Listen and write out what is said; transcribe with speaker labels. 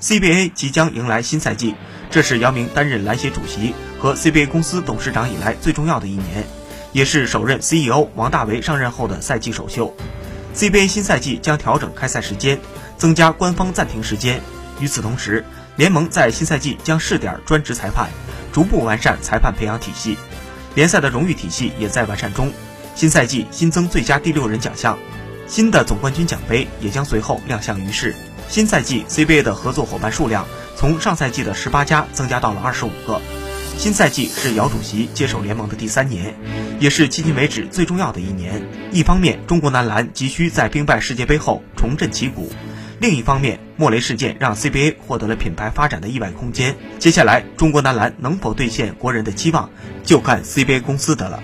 Speaker 1: CBA 即将迎来新赛季，这是姚明担任篮协主席和 CBA 公司董事长以来最重要的一年，也是首任 CEO 王大为上任后的赛季首秀。CBA 新赛季将调整开赛时间，增加官方暂停时间。与此同时，联盟在新赛季将试点专职裁判，逐步完善裁判培养体系。联赛的荣誉体系也在完善中。新赛季新增最佳第六人奖项，新的总冠军奖杯也将随后亮相于世。新赛季 CBA 的合作伙伴数量从上赛季的十八家增加到了二十五个。新赛季是姚主席接手联盟的第三年，也是迄今为止最重要的一年。一方面，中国男篮急需在兵败世界杯后重振旗鼓；另一方面，莫雷事件让 CBA 获得了品牌发展的意外空间。接下来，中国男篮能否兑现国人的期望，就看 CBA 公司的了。